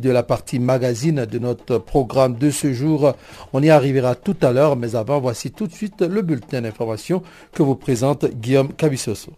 de la partie magazine de notre programme de ce jour. On y arrivera tout à l'heure, mais avant, voici tout de suite le bulletin d'information que vous présente Guillaume Cabissoso.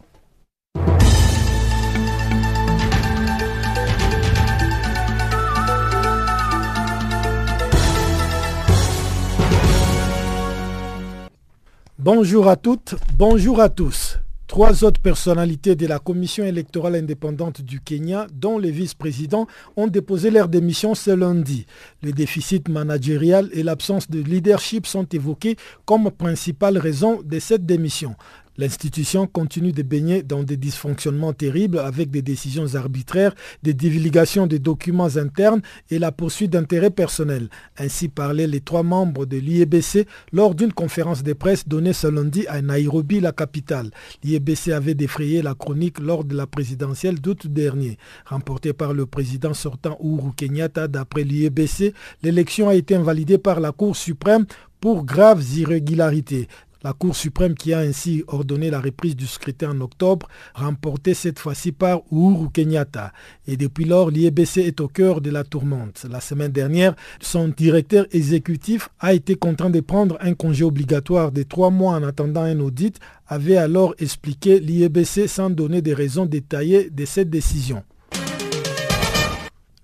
Bonjour à toutes, bonjour à tous. Trois autres personnalités de la Commission électorale indépendante du Kenya, dont les vice-présidents, ont déposé leur démission ce lundi. Le déficit managérial et l'absence de leadership sont évoqués comme principales raisons de cette démission. L'institution continue de baigner dans des dysfonctionnements terribles avec des décisions arbitraires, des divulgations de documents internes et la poursuite d'intérêts personnels. Ainsi parlaient les trois membres de l'IEBC lors d'une conférence de presse donnée ce lundi à Nairobi, la capitale. L'IEBC avait défrayé la chronique lors de la présidentielle d'août dernier. Remportée par le président sortant Uhuru Kenyatta d'après l'IEBC, l'élection a été invalidée par la Cour suprême pour graves irrégularités. La Cour suprême qui a ainsi ordonné la reprise du scrutin en octobre, remportée cette fois-ci par Uhuru Kenyatta. Et depuis lors, l'IEBC est au cœur de la tourmente. La semaine dernière, son directeur exécutif a été contraint de prendre un congé obligatoire de trois mois en attendant un audit, avait alors expliqué l'IEBC sans donner des raisons détaillées de cette décision.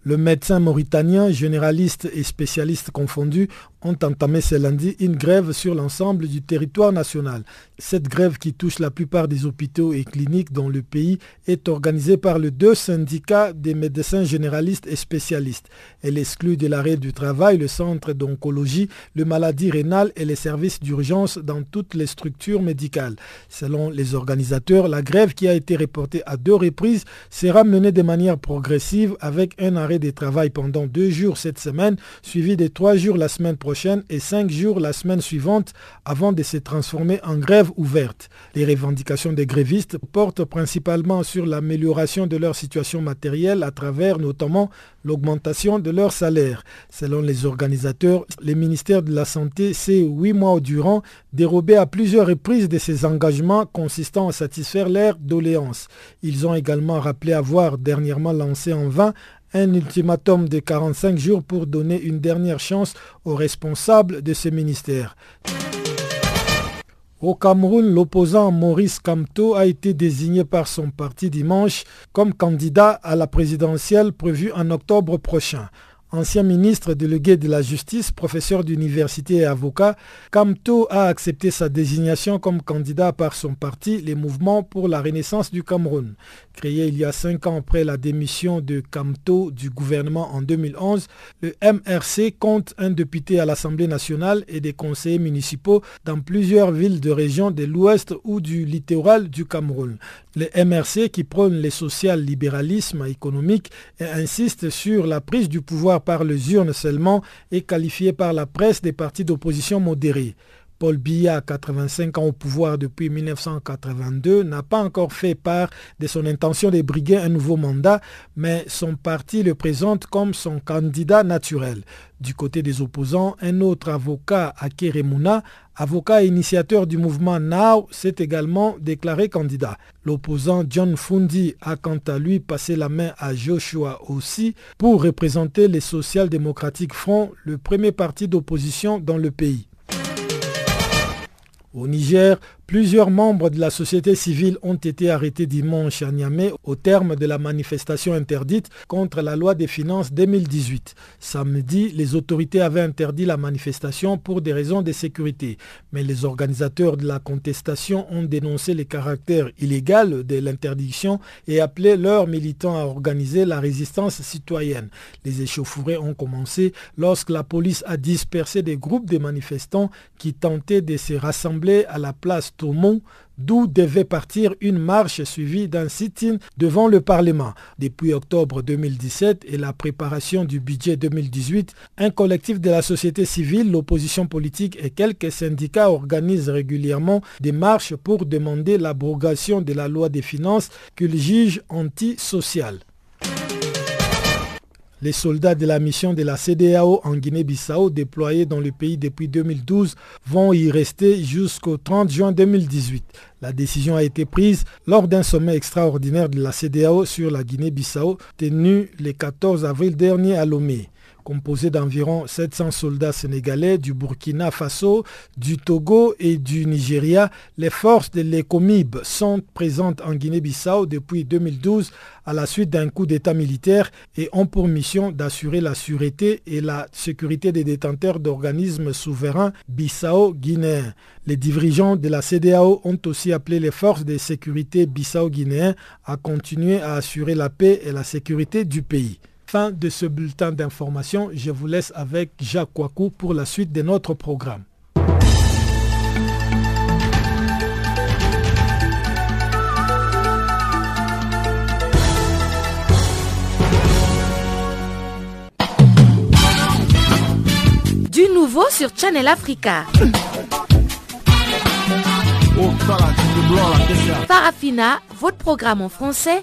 Le médecin mauritanien, généraliste et spécialiste confondus, ont entamé ce lundi une grève sur l'ensemble du territoire national. Cette grève qui touche la plupart des hôpitaux et cliniques dans le pays est organisée par les deux syndicats des médecins généralistes et spécialistes. Elle exclut de l'arrêt du travail le centre d'oncologie, le maladie rénale et les services d'urgence dans toutes les structures médicales. Selon les organisateurs, la grève qui a été reportée à deux reprises sera menée de manière progressive avec un arrêt de travail pendant deux jours cette semaine, suivi de trois jours la semaine prochaine et cinq jours la semaine suivante avant de se transformer en grève ouverte. Les revendications des grévistes portent principalement sur l'amélioration de leur situation matérielle à travers notamment l'augmentation de leur salaire. Selon les organisateurs, le ministère de la Santé s'est huit mois durant dérobé à plusieurs reprises de ses engagements consistant à satisfaire leurs doléances. Ils ont également rappelé avoir dernièrement lancé en vain un ultimatum de 45 jours pour donner une dernière chance aux responsables de ce ministère. Au Cameroun, l'opposant Maurice Kamto a été désigné par son parti dimanche comme candidat à la présidentielle prévue en octobre prochain. Ancien ministre délégué de la Justice, professeur d'université et avocat, Kamto a accepté sa désignation comme candidat par son parti, les Mouvements pour la Renaissance du Cameroun. Créé il y a cinq ans après la démission de Kamto du gouvernement en 2011, le MRC compte un député à l'Assemblée nationale et des conseillers municipaux dans plusieurs villes de région de l'ouest ou du littoral du Cameroun. Le MRC qui prône le social-libéralisme économique et insiste sur la prise du pouvoir par les urnes seulement est qualifié par la presse des partis d'opposition modérés. Paul Biya, 85 ans au pouvoir depuis 1982, n'a pas encore fait part de son intention de briguer un nouveau mandat, mais son parti le présente comme son candidat naturel. Du côté des opposants, un autre avocat, Akeremuna, avocat et initiateur du mouvement Now, s'est également déclaré candidat. L'opposant John Fundi a quant à lui passé la main à Joshua aussi pour représenter les social-démocratiques Front, le premier parti d'opposition dans le pays. Au Niger, Plusieurs membres de la société civile ont été arrêtés dimanche à Niamey au terme de la manifestation interdite contre la loi des finances 2018. Samedi, les autorités avaient interdit la manifestation pour des raisons de sécurité, mais les organisateurs de la contestation ont dénoncé le caractère illégal de l'interdiction et appelé leurs militants à organiser la résistance citoyenne. Les échauffourées ont commencé lorsque la police a dispersé des groupes de manifestants qui tentaient de se rassembler à la place D'où devait partir une marche suivie d'un sit-in devant le Parlement. Depuis octobre 2017 et la préparation du budget 2018, un collectif de la société civile, l'opposition politique et quelques syndicats organisent régulièrement des marches pour demander l'abrogation de la loi des finances qu'ils jugent antisociale. Les soldats de la mission de la CDAO en Guinée-Bissau, déployés dans le pays depuis 2012, vont y rester jusqu'au 30 juin 2018. La décision a été prise lors d'un sommet extraordinaire de la CDAO sur la Guinée-Bissau tenu le 14 avril dernier à Lomé composé d'environ 700 soldats sénégalais du Burkina Faso, du Togo et du Nigeria, les forces de l'ECOMIB sont présentes en Guinée-Bissau depuis 2012 à la suite d'un coup d'État militaire et ont pour mission d'assurer la sûreté et la sécurité des détenteurs d'organismes souverains bissau-guinéens. Les dirigeants de la CDAO ont aussi appelé les forces de sécurité bissau-guinéens à continuer à assurer la paix et la sécurité du pays. Fin de ce bulletin d'information. Je vous laisse avec Jacques Kouakou pour la suite de notre programme. Du nouveau sur Channel Africa. Farafina, votre programme en français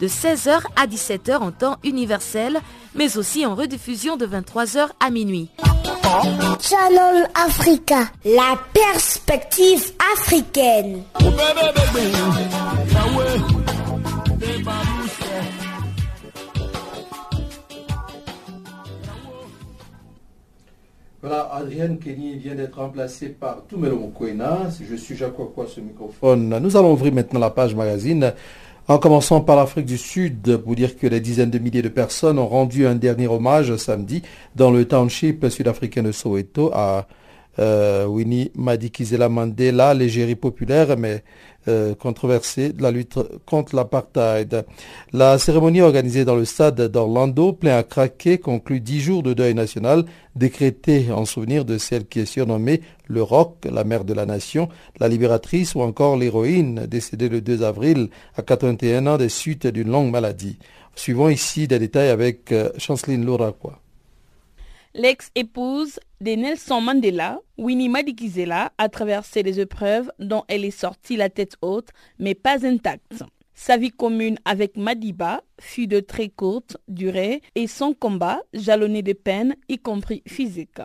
de 16h à 17h en temps universel, mais aussi en rediffusion de 23h à minuit. Channel Africa, la perspective africaine. Voilà, Adrienne Kenny vient d'être remplacée par Toumelo Mokwena. Je suis Jacques Wakwa, ce microphone. Nous allons ouvrir maintenant la page magazine en commençant par l'Afrique du Sud, pour dire que des dizaines de milliers de personnes ont rendu un dernier hommage samedi dans le township sud-africain de Soweto à euh, Winnie Madikizela Mandela, l'égérie populaire, mais euh, controversée de la lutte contre l'apartheid. La cérémonie organisée dans le stade d'Orlando, plein à craquer, conclut dix jours de deuil national décrété en souvenir de celle qui est surnommée le Roc, la mère de la nation, la libératrice ou encore l'héroïne décédée le 2 avril à 81 ans des suites d'une longue maladie. Suivons ici des détails avec euh, Chanceline Louraquois. L'ex-épouse de Nelson Mandela, Winnie Madikizela, a traversé les épreuves dont elle est sortie la tête haute, mais pas intacte. Sa vie commune avec Madiba fut de très courte durée et son combat jalonné de peines, y compris physiques.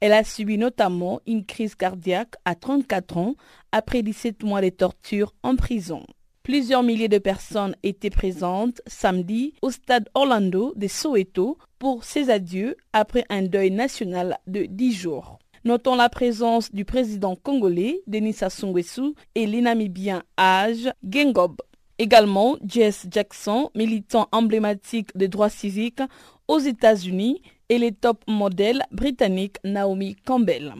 Elle a subi notamment une crise cardiaque à 34 ans après 17 mois de torture en prison. Plusieurs milliers de personnes étaient présentes samedi au stade Orlando de Soweto pour ses adieux après un deuil national de 10 jours. Notons la présence du président congolais Denis Sassou Nguesso et l'inamibien Age Gengob. Également Jess Jackson, militant emblématique des droits civiques aux États-Unis et les top modèles britanniques Naomi Campbell.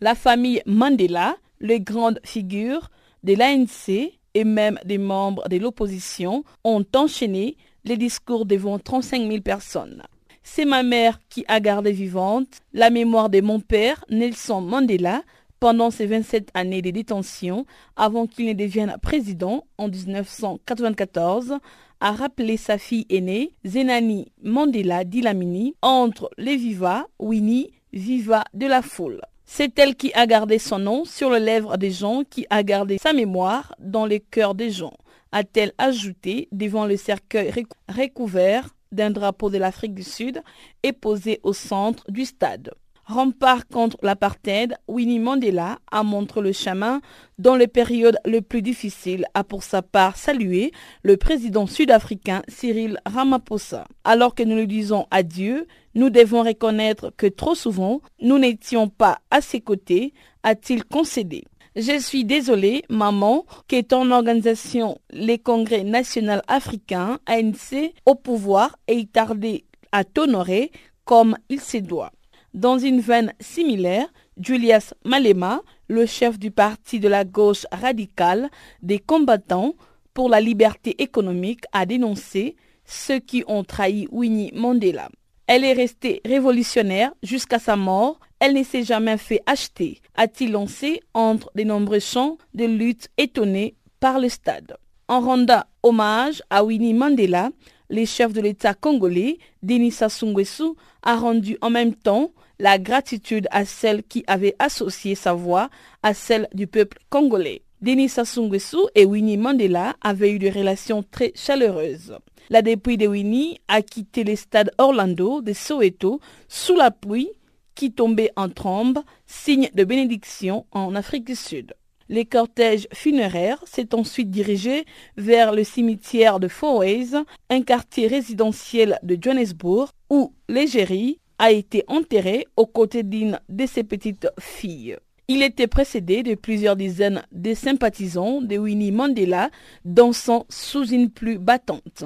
La famille Mandela, les grandes figures de l'ANC et même des membres de l'opposition ont enchaîné les discours devant 35 000 personnes. C'est ma mère qui a gardé vivante la mémoire de mon père, Nelson Mandela, pendant ses 27 années de détention avant qu'il ne devienne président en 1994, a rappelé sa fille aînée, Zenani Mandela Dilamini, entre les vivas, Winnie, viva de la foule. C'est elle qui a gardé son nom sur les lèvres des gens, qui a gardé sa mémoire dans les cœurs des gens, a-t-elle ajouté devant le cercueil recouvert d'un drapeau de l'Afrique du Sud et posé au centre du stade. Rempart contre l'apartheid, Winnie Mandela a montré le chemin dans les périodes les plus difficiles, a pour sa part salué le président sud-africain Cyril Ramaphosa. Alors que nous lui disons adieu, nous devons reconnaître que trop souvent, nous n'étions pas à ses côtés, a-t-il concédé. Je suis désolé, maman, que ton organisation, les Congrès national africains, ANC, au pouvoir, ait tardé à t'honorer comme il se doit. Dans une veine similaire, Julius Malema, le chef du parti de la gauche radicale des combattants pour la liberté économique, a dénoncé ceux qui ont trahi Winnie Mandela. Elle est restée révolutionnaire jusqu'à sa mort. Elle ne s'est jamais fait acheter, a-t-il lancé entre de nombreux chants de lutte étonnés par le stade. En rendant hommage à Winnie Mandela, le chef de l'État congolais, Denis Sassou a rendu en même temps la gratitude à celle qui avait associé sa voix à celle du peuple congolais. Denis Sassou et Winnie Mandela avaient eu des relations très chaleureuses. La dépouille de Winnie a quitté le stade Orlando de Soweto sous la pluie qui tombait en trombe, signe de bénédiction en Afrique du Sud. Les cortèges funéraires s'est ensuite dirigé vers le cimetière de Fourways, un quartier résidentiel de Johannesburg, où l'égérie a été enterré aux côtés d'une de ses petites filles. Il était précédé de plusieurs dizaines de sympathisants de Winnie Mandela dansant sous une pluie battante.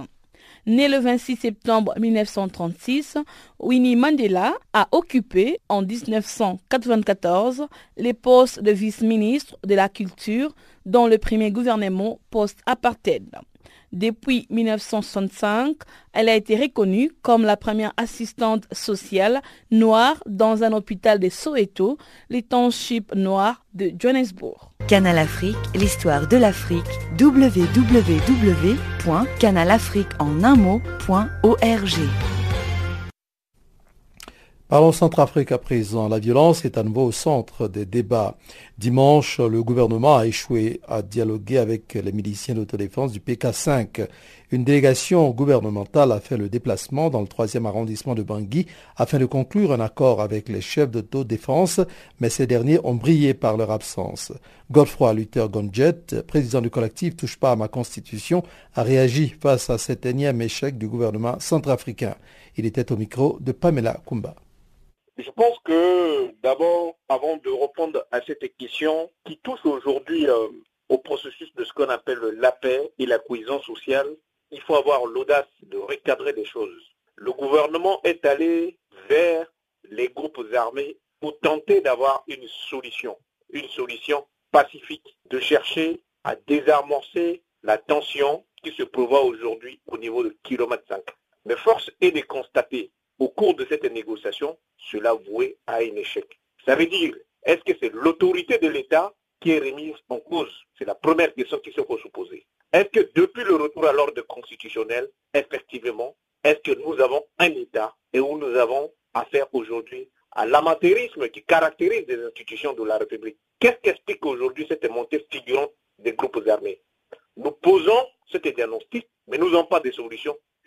Né le 26 septembre 1936, Winnie Mandela a occupé en 1994 les postes de vice-ministre de la Culture dans le premier gouvernement post-apartheid. Depuis 1965, elle a été reconnue comme la première assistante sociale noire dans un hôpital de Soweto, le township noir de Johannesburg. Canal Afrique, l'histoire de l'Afrique, www.canalafriqueenunmot.org. Parlons Centrafrique à présent. La violence est à nouveau au centre des débats. Dimanche, le gouvernement a échoué à dialoguer avec les miliciens d'autodéfense du PK5. Une délégation gouvernementale a fait le déplacement dans le troisième arrondissement de Bangui afin de conclure un accord avec les chefs d'autodéfense, mais ces derniers ont brillé par leur absence. Godefroy Luther Gonjet, président du collectif Touche pas à ma constitution, a réagi face à cet énième échec du gouvernement centrafricain. Il était au micro de Pamela Kumba. Je pense que d'abord, avant de répondre à cette question qui touche aujourd'hui euh, au processus de ce qu'on appelle la paix et la cohésion sociale, il faut avoir l'audace de recadrer des choses. Le gouvernement est allé vers les groupes armés pour tenter d'avoir une solution, une solution pacifique, de chercher à désamorcer la tension qui se prévoit aujourd'hui au niveau de kilomètre 5. Mais force est de constater au cours de cette négociation, cela voué à un échec. Ça veut dire, est-ce que c'est l'autorité de l'État qui est remise en cause? C'est la première question qui se faut se poser. Est-ce que depuis le retour à l'ordre constitutionnel, effectivement, est-ce que nous avons un État et où nous avons affaire aujourd'hui à l'amateurisme qui caractérise les institutions de la République? Qu'est-ce qu'explique aujourd'hui cette montée figurante des groupes armés? Nous posons cet diagnostic, mais nous n'avons pas de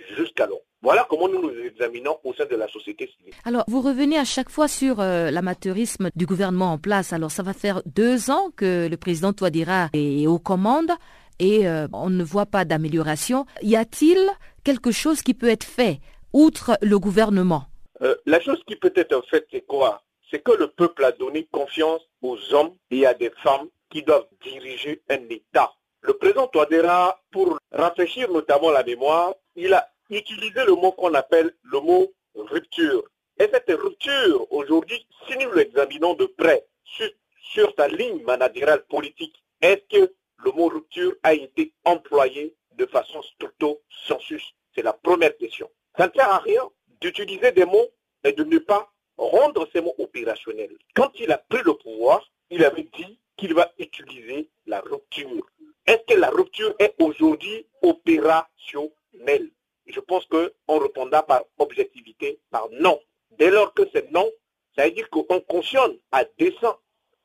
solutions jusqu'alors. Voilà comment nous nous examinons au sein de la société civile. Alors, vous revenez à chaque fois sur euh, l'amateurisme du gouvernement en place. Alors, ça va faire deux ans que le président Touadéra est aux commandes et euh, on ne voit pas d'amélioration. Y a-t-il quelque chose qui peut être fait outre le gouvernement? Euh, La chose qui peut être faite, c'est quoi? C'est que le peuple a donné confiance aux hommes et à des femmes qui doivent diriger un État. Le président Touadéra, pour rafraîchir notamment la mémoire, il a utilisé le mot qu'on appelle le mot rupture. Et cette rupture, aujourd'hui, si nous l'examinons de près sur, sur sa ligne managériale politique, est-ce que le mot rupture a été employé de façon stricto sensus C'est la première question. Ça ne sert à rien d'utiliser des mots et de ne pas rendre ces mots opérationnels. Quand il a pris le pouvoir, il avait dit qu'il va utiliser la rupture. Est-ce que la rupture est aujourd'hui opérationnelle? Je pense qu'on répondra par objectivité, par non. Dès lors que c'est non, ça veut dire qu'on cautionne à dessein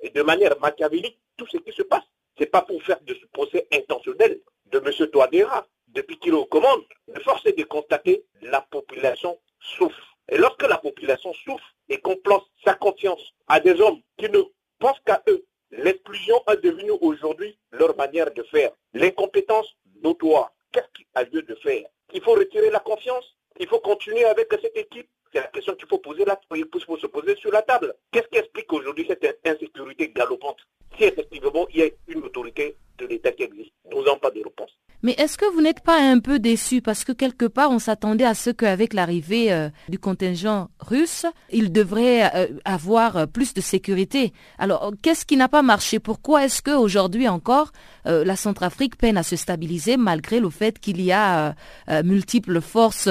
et de manière machiavélique tout ce qui se passe. Ce n'est pas pour faire de ce procès intentionnel de M. Touadéra depuis qu'il est aux commandes. Mais force est de constater la population souffre. Et lorsque la population souffre et qu'on place sa confiance à des hommes qui ne pensent qu'à eux, l'exclusion est devenue aujourd'hui leur manière de faire. L'incompétence notoire, qu'est-ce qu'il a lieu de faire? Il faut retirer la confiance. Il faut continuer avec cette équipe. C'est la question qu'il faut poser là, il faut se poser sur la table. Qu'est-ce qui explique aujourd'hui cette insécurité galopante? Si effectivement il y a une autorité de l'État qui existe, nous n'avons pas de réponse. Mais est-ce que vous n'êtes pas un peu déçu parce que quelque part on s'attendait à ce qu'avec l'arrivée euh, du contingent russe, il devrait euh, avoir euh, plus de sécurité? Alors qu'est-ce qui n'a pas marché? Pourquoi est-ce qu'aujourd'hui encore la Centrafrique peine à se stabiliser malgré le fait qu'il y a multiples forces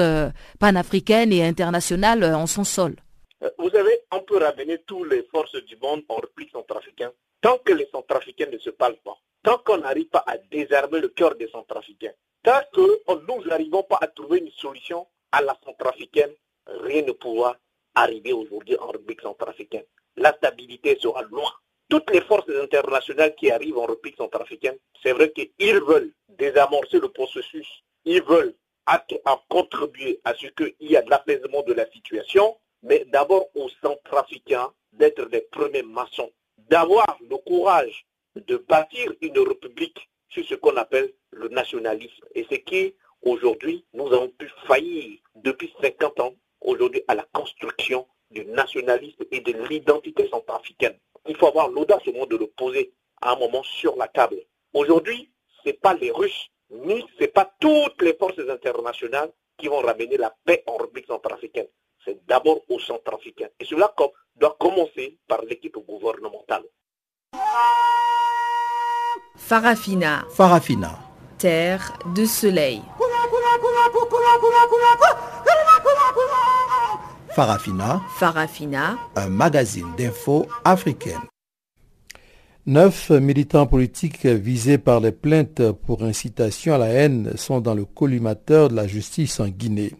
panafricaines et internationales en son sol? Vous savez, on peut ramener toutes les forces du monde en république centrafricaine. Tant que les centrafricains ne se parlent pas, tant qu'on n'arrive pas à désarmer le cœur des centrafricains, tant que nous n'arrivons pas à trouver une solution à la centrafricaine, rien ne pourra arriver aujourd'hui en République centrafricaine. La stabilité sera loin. Toutes les forces internationales qui arrivent en République centrafricaine, c'est vrai qu'ils veulent désamorcer le processus. Ils veulent à, contribuer à ce qu'il y ait de l'apaisement de la situation, mais d'abord aux centrafricains d'être des premiers maçons, d'avoir le courage de bâtir une république sur ce qu'on appelle le nationalisme. Et c'est qui, aujourd'hui, nous avons pu faillir depuis 50 ans, aujourd'hui, à la construction du nationalisme et de l'identité centrafricaine. Il faut avoir l'audace au moins de le poser à un moment sur la table. Aujourd'hui, ce n'est pas les Russes, ni ce n'est pas toutes les forces internationales qui vont ramener la paix en République centrafricaine. C'est d'abord aux centrafricains. Et cela doit commencer par l'équipe gouvernementale. Farafina. Farafina. Terre de soleil. Farafina. Farafina. Un magazine d'infos africaine. Neuf militants politiques visés par les plaintes pour incitation à la haine sont dans le collimateur de la justice en Guinée.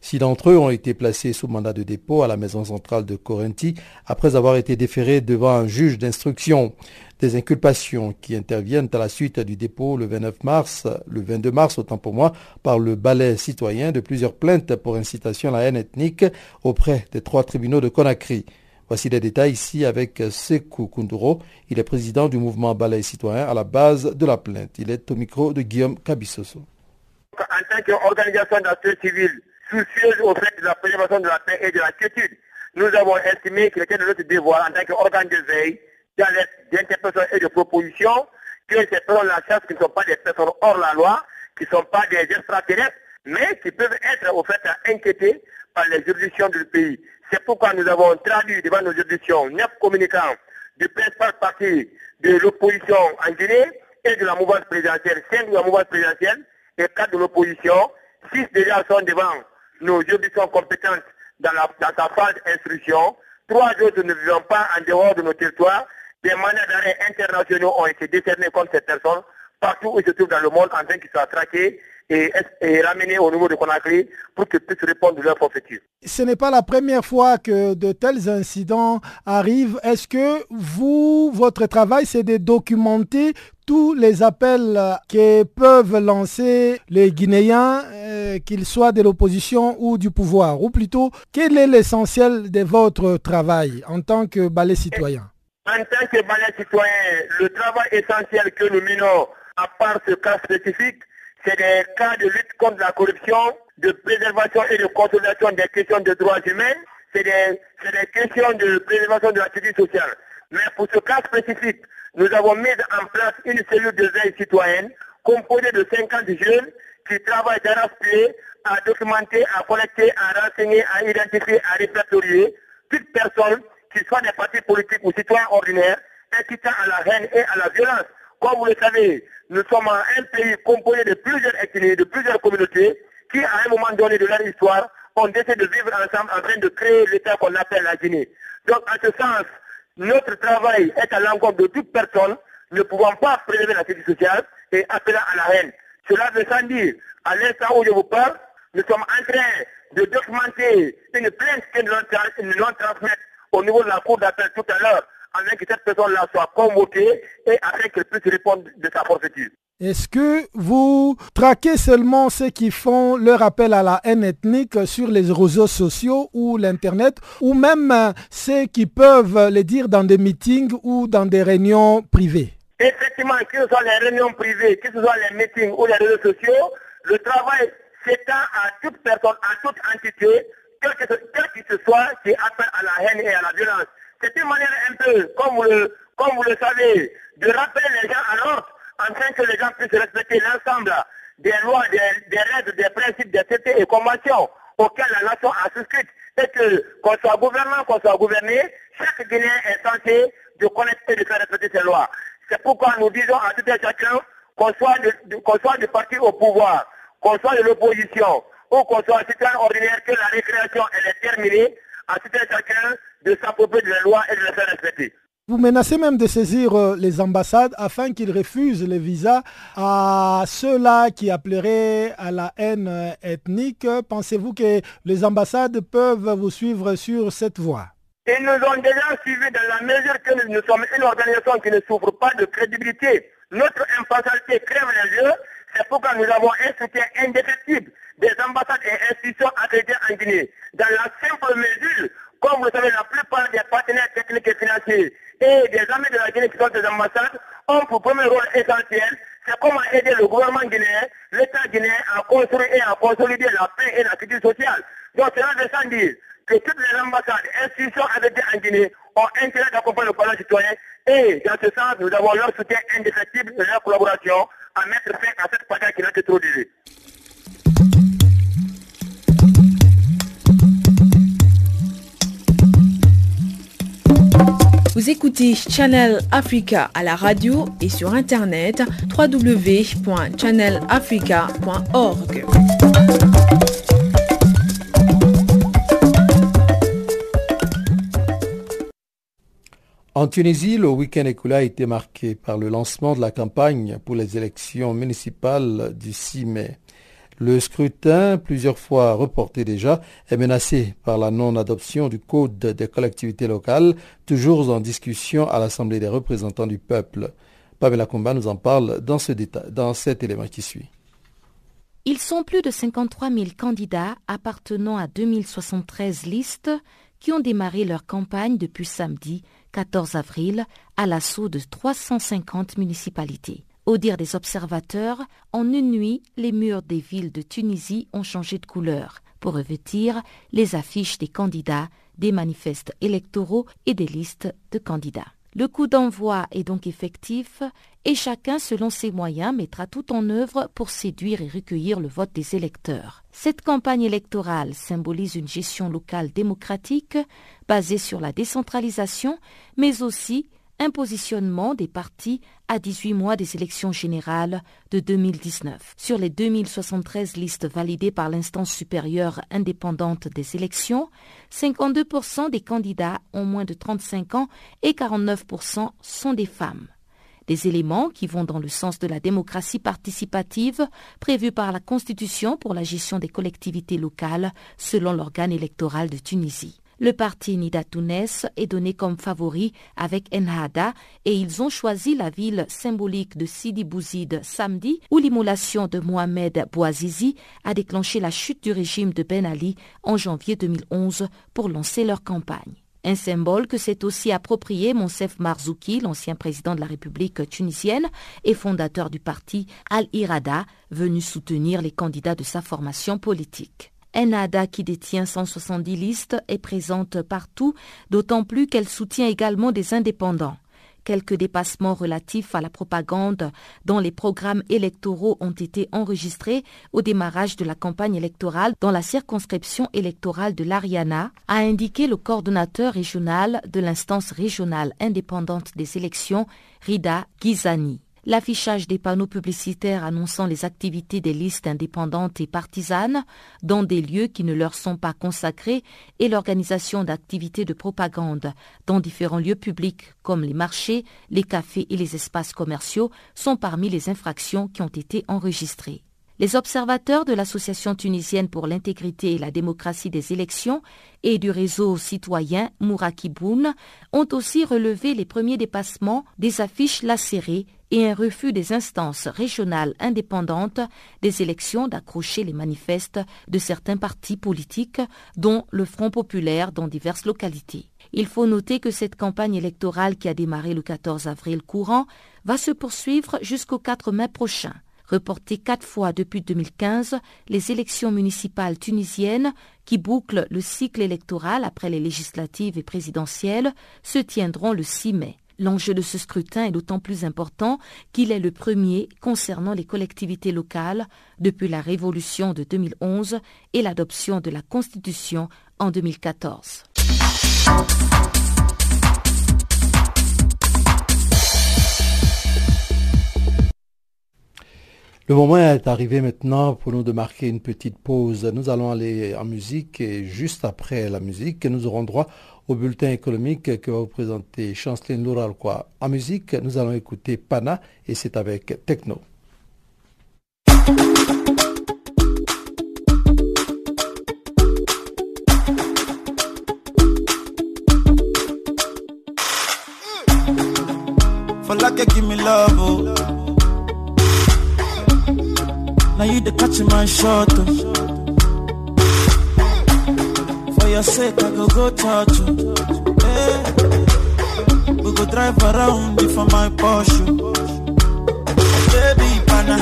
Six d'entre eux ont été placés sous mandat de dépôt à la maison centrale de Corinthi après avoir été déférés devant un juge d'instruction. Des inculpations qui interviennent à la suite du dépôt le 29 mars, le 22 mars autant pour moi, par le ballet citoyen de plusieurs plaintes pour incitation à la haine ethnique auprès des trois tribunaux de Conakry. Voici les détails ici avec Sekou Kunduro. Il est président du mouvement Balai Citoyen à la base de la plainte. Il est au micro de Guillaume Kabissoso. En tant qu'organisation d'affaires civiles soucieuse au fait de la préservation de la paix et de la quiétude, nous avons estimé qu'il était de notre devoir en tant qu'organe de veille, d'interprétation et de proposition, que ces personnes la chasse qui ne sont pas des personnes hors la loi, qui ne sont pas des extraterrestres, mais qui peuvent être au fait inquiétés par les juridictions du pays. C'est pourquoi nous avons traduit devant nos juridictions neuf communicants du principal parti de l'opposition en Guinée et de la mouvance présidentielle, cinq de la mouvance présidentielle et quatre de l'opposition. Six déjà sont devant nos juridictions compétentes dans, la, dans sa phase d'instruction. Trois autres ne vivent pas en dehors de nos territoires. Des mandats d'arrêt internationaux ont été décernés contre ces personnes partout où ils se trouvent dans le monde afin qu'ils soient traqués et, ramener au niveau de Conakry pour qu'ils puissent répondre de leur forfaiture. Ce n'est pas la première fois que de tels incidents arrivent. Est-ce que vous, votre travail, c'est de documenter tous les appels que peuvent lancer les Guinéens, euh, qu'ils soient de l'opposition ou du pouvoir Ou plutôt, quel est l'essentiel de votre travail en tant que balai citoyen? En tant que balai citoyen, le travail essentiel que nous menons, à part ce cas spécifique, c'est des cas de lutte contre la corruption, de préservation et de consolidation des questions de droits humains, c'est des, des, questions de préservation de la sécurité sociale. Mais pour ce cas spécifique, nous avons mis en place une cellule de veille citoyenne composée de 50 jeunes qui travaillent d'arrache à documenter, à collecter, à renseigner, à identifier, à répertorier toute personne qui soit des partis politiques ou citoyens ordinaires incitant à la haine et à la violence comme vous le savez, nous sommes un pays composé de plusieurs ethnies, de plusieurs communautés, qui à un moment donné de leur histoire ont décidé de vivre ensemble en train de créer l'État qu'on appelle la Guinée. Donc en ce sens, notre travail est à l'encontre de toute personne ne pouvant pas préserver la sécurité sociale et appelant à la haine. Cela veut sans dire, à l'instant où je vous parle, nous sommes en train de documenter une plainte que nous transmettre au niveau de la Cour d'appel tout à l'heure afin que cette personne-là soit convoquée et afin qu'elle puisse répondre de sa forfaiture. Est-ce que vous traquez seulement ceux qui font leur appel à la haine ethnique sur les réseaux sociaux ou l'Internet, ou même ceux qui peuvent le dire dans des meetings ou dans des réunions privées? Effectivement, que ce soit les réunions privées, que ce soit les meetings ou les réseaux sociaux, le travail s'étend à toute personne, à toute entité, quel que, ce soit, qui appelle à la haine et à la violence. C'est une manière un peu, comme vous, le, comme vous le savez, de rappeler les gens à l'ordre, afin que les gens puissent respecter l'ensemble des lois, des, règles, des principes, des traités et conventions auxquels la nation a souscrit. Et que, qu'on soit gouvernant, qu'on soit gouverné, chaque Guinéen est censé de connaître et de faire respecter ces lois. C'est pourquoi nous disons à tout un chacun qu'on soit, qu'on soit du parti au pouvoir, qu'on soit de l'opposition, un citoyen ordinaire, que la récréation elle est terminée, à tout un chacun de s'approprier des lois et de les faire respecter. Vous menacez même de saisir euh, les ambassades afin qu'ils refusent les visas à ceux-là qui appelleraient à la haine euh, ethnique. Pensez-vous que les ambassades peuvent vous suivre sur cette voie? Ils nous ont déjà suivis dans la mesure que nous sommes une organisation qui ne souffre pas de crédibilité. Notre impartialité crève les yeux. C'est pourquoi nous avons un soutien indéfectible des ambassades et institutions accréditées en Guinée. Dans la simple mesure, comme vous savez, la plupart des partenaires techniques et financiers et des amis de la Guinée qui sont des ambassades ont pour premier rôle essentiel, c'est comment aider le gouvernement guinéen, l'État guinéen à construire et à consolider la paix et la culture sociale. Donc cela veut sans dire que toutes les ambassades et institutions avec en Guinée ont intérêt d'accompagner le parlement citoyen et dans ce sens, nous avons leur soutien indéfectible et leur collaboration à mettre fin à cette partie qui n'a que trop duré. Vous écoutez Channel Africa à la radio et sur internet www.channelafrica.org. En Tunisie, le week-end écoulé a été marqué par le lancement de la campagne pour les élections municipales du 6 mai. Le scrutin, plusieurs fois reporté déjà, est menacé par la non-adoption du Code des collectivités locales, toujours en discussion à l'Assemblée des représentants du peuple. Pamela Kumba nous en parle dans, dans cet élément qui suit. Ils sont plus de 53 000 candidats appartenant à 2073 listes qui ont démarré leur campagne depuis samedi 14 avril à l'assaut de 350 municipalités. Au dire des observateurs, en une nuit, les murs des villes de Tunisie ont changé de couleur pour revêtir les affiches des candidats, des manifestes électoraux et des listes de candidats. Le coup d'envoi est donc effectif et chacun, selon ses moyens, mettra tout en œuvre pour séduire et recueillir le vote des électeurs. Cette campagne électorale symbolise une gestion locale démocratique basée sur la décentralisation, mais aussi un positionnement des partis à 18 mois des élections générales de 2019. Sur les 2073 listes validées par l'instance supérieure indépendante des élections, 52% des candidats ont moins de 35 ans et 49% sont des femmes. Des éléments qui vont dans le sens de la démocratie participative prévue par la Constitution pour la gestion des collectivités locales selon l'organe électoral de Tunisie. Le parti Nida Tounes est donné comme favori avec Enhada et ils ont choisi la ville symbolique de Sidi Bouzid samedi où l'immolation de Mohamed Bouazizi a déclenché la chute du régime de Ben Ali en janvier 2011 pour lancer leur campagne. Un symbole que s'est aussi approprié Monsef Marzouki, l'ancien président de la République tunisienne et fondateur du parti Al-Irada, venu soutenir les candidats de sa formation politique. Enada, qui détient 170 listes, est présente partout, d'autant plus qu'elle soutient également des indépendants. Quelques dépassements relatifs à la propagande dans les programmes électoraux ont été enregistrés au démarrage de la campagne électorale dans la circonscription électorale de l'Ariana, a indiqué le coordonnateur régional de l'instance régionale indépendante des élections, Rida Gizani l'affichage des panneaux publicitaires annonçant les activités des listes indépendantes et partisanes dans des lieux qui ne leur sont pas consacrés et l'organisation d'activités de propagande dans différents lieux publics comme les marchés, les cafés et les espaces commerciaux sont parmi les infractions qui ont été enregistrées. Les observateurs de l'Association tunisienne pour l'intégrité et la démocratie des élections et du réseau citoyen Mourakiboun ont aussi relevé les premiers dépassements des affiches lacérées et un refus des instances régionales indépendantes des élections d'accrocher les manifestes de certains partis politiques, dont le Front populaire dans diverses localités. Il faut noter que cette campagne électorale qui a démarré le 14 avril courant va se poursuivre jusqu'au 4 mai prochain. Reportées quatre fois depuis 2015, les élections municipales tunisiennes, qui bouclent le cycle électoral après les législatives et présidentielles, se tiendront le 6 mai. L'enjeu de ce scrutin est d'autant plus important qu'il est le premier concernant les collectivités locales depuis la révolution de 2011 et l'adoption de la Constitution en 2014. Le moment est arrivé maintenant pour nous de marquer une petite pause. Nous allons aller en musique et juste après la musique, nous aurons droit au bulletin économique que va vous présenter Chanceline Louralquois. En musique, nous allons écouter Pana et c'est avec Techno. Now you the catch my shot. Oh. For your sake, I go go touch you. Hey. We go drive around you for my Porsche. Baby, pana,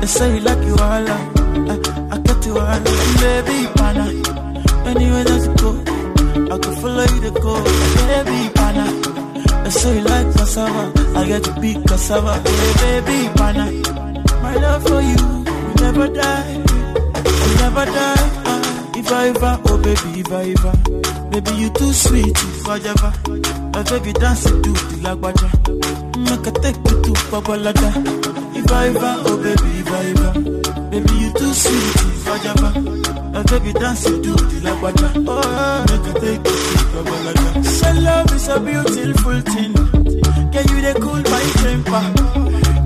they say you like you all. I, I got you all. Baby, pana, anywhere that you go, I can follow you to go. Baby, pana, they say you like cassava. I get to be cassava. Hey, baby, pana, my love for you never die, you never die. Uh, if I ever, oh baby, if I ever, baby you too sweet, if I ever, my baby dance to the lagwaja, make a take you to Babalada. If I ever, oh baby, if I ever, baby you too sweet, if I ever, my baby dance to the lagwaja, oh make a take you to Babalada. So love is a beautiful thing, can you they cool my temper?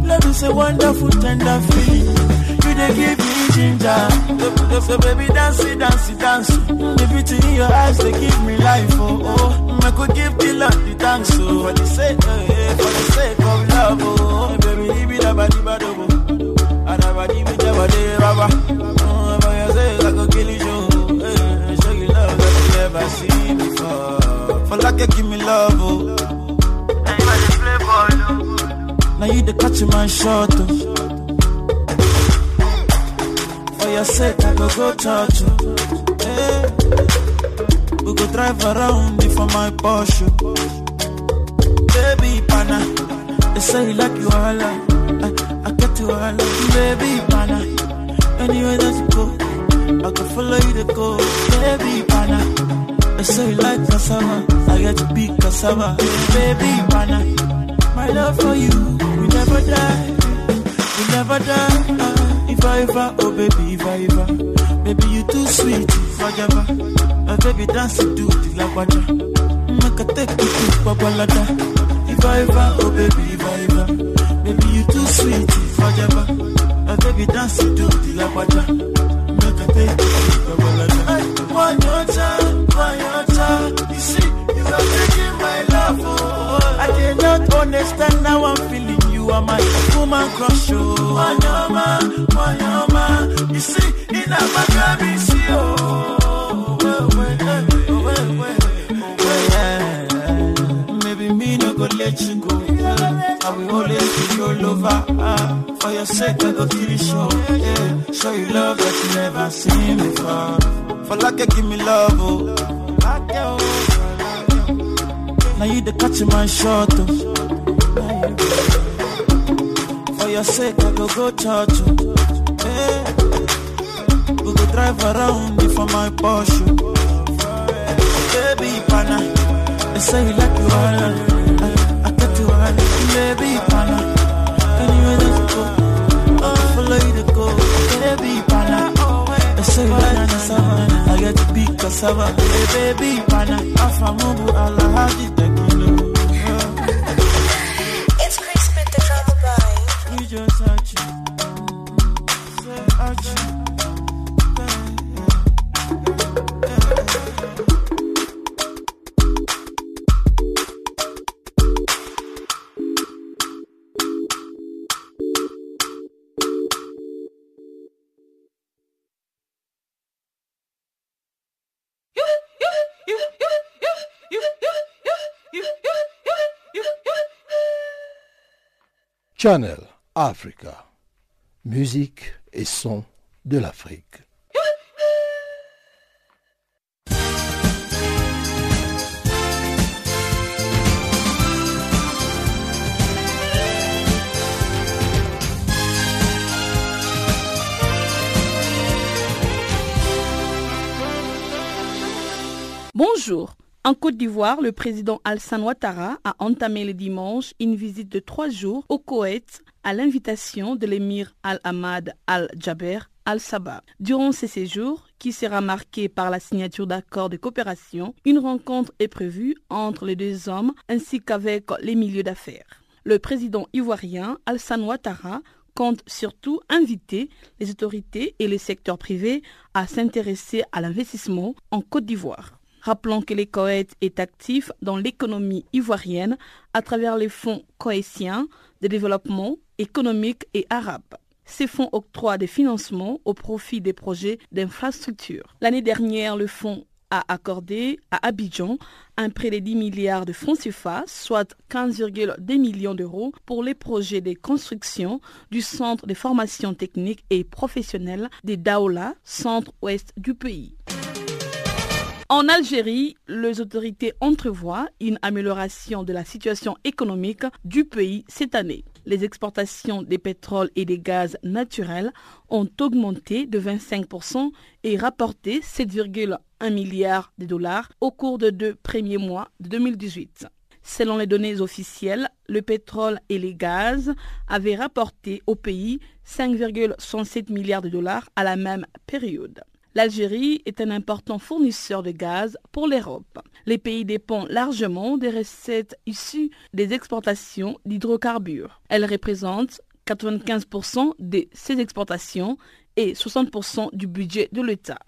Love is a wonderful tender feeling they give me ginger. So, so baby, dance it, dance it, dance. The beauty in your eyes, they give me life, oh, oh. I could give the Lord the thanks, oh. For the sake, oh, for the sake of love, oh. Baby, leave it up, body, body, And I body, me, body, baba. Oh, for your sake, I could kill you, oh. Show you love that you never seen before. For like you give me love, oh. Now you the oh. Catch my shot, oh your sake, I go go touch eh, you. Hey. We go drive around for my Porsche. Baby, pana, they say you like you all. I, I get you all. Baby, pana, anywhere that you go, I can follow you to go. Baby, pana, they say you like cassava. I get to be cassava. Baby, pana, my love for you, we never die, we never die. Uh, ever, oh baby, ever, baby you too sweet, forever. My baby dance to do the lagwaja, make a take you to Babalada. Ever, oh baby, ever, baby you too sweet, forever. My baby dance to do the lagwaja, make a take you to Babalada. Time, one your time, you see, you are taking my love, oh. I cannot understand how I'm feeling you are my woman crush, oh. Wanyama, wanyama, you see, in a magabi, see, oh, oh, oh, oh. Maybe me no go let you go. I will always be your lover. For your sake, I go kill you show. Show you love that you never seen before. For like you give me love, oh. Now you the catch my shot, oh your sake, I go go church. Hey. We go drive around for my Porsche. Baby, pana, they say you like you. I, I got you all. Baby, pana, that you go, I'll follow you to go. Baby, pana, they say you like cassava. I get to be cassava. Hey, baby, pana, afamubu alahadi tequila. Channel Africa. Musique et son de l'Afrique. Bonjour. En Côte d'Ivoire, le président Alassane Ouattara a entamé le dimanche une visite de trois jours au Koweït à l'invitation de l'émir Al-Ahmad Al-Jaber Al-Sabah. Durant ces séjours, qui sera marqué par la signature d'accords de coopération, une rencontre est prévue entre les deux hommes ainsi qu'avec les milieux d'affaires. Le président ivoirien Alassane Ouattara compte surtout inviter les autorités et les secteurs privés à s'intéresser à l'investissement en Côte d'Ivoire. Rappelons que les Koweït est actif dans l'économie ivoirienne à travers les fonds cohésiens de développement économique et arabe. Ces fonds octroient des financements au profit des projets d'infrastructure. L'année dernière, le fonds a accordé à Abidjan un prêt de 10 milliards de francs CFA, soit 15,2 millions d'euros pour les projets de construction du centre de formation technique et professionnelle des Daola, centre-ouest du pays. En Algérie, les autorités entrevoient une amélioration de la situation économique du pays cette année. Les exportations des pétroles et des gaz naturels ont augmenté de 25% et rapporté 7,1 milliards de dollars au cours des deux premiers mois de 2018. Selon les données officielles, le pétrole et les gaz avaient rapporté au pays 5,67 milliards de dollars à la même période. L'Algérie est un important fournisseur de gaz pour l'Europe. Les pays dépendent largement des recettes issues des exportations d'hydrocarbures. Elles représentent 95% de ces exportations et 60% du budget de l'État.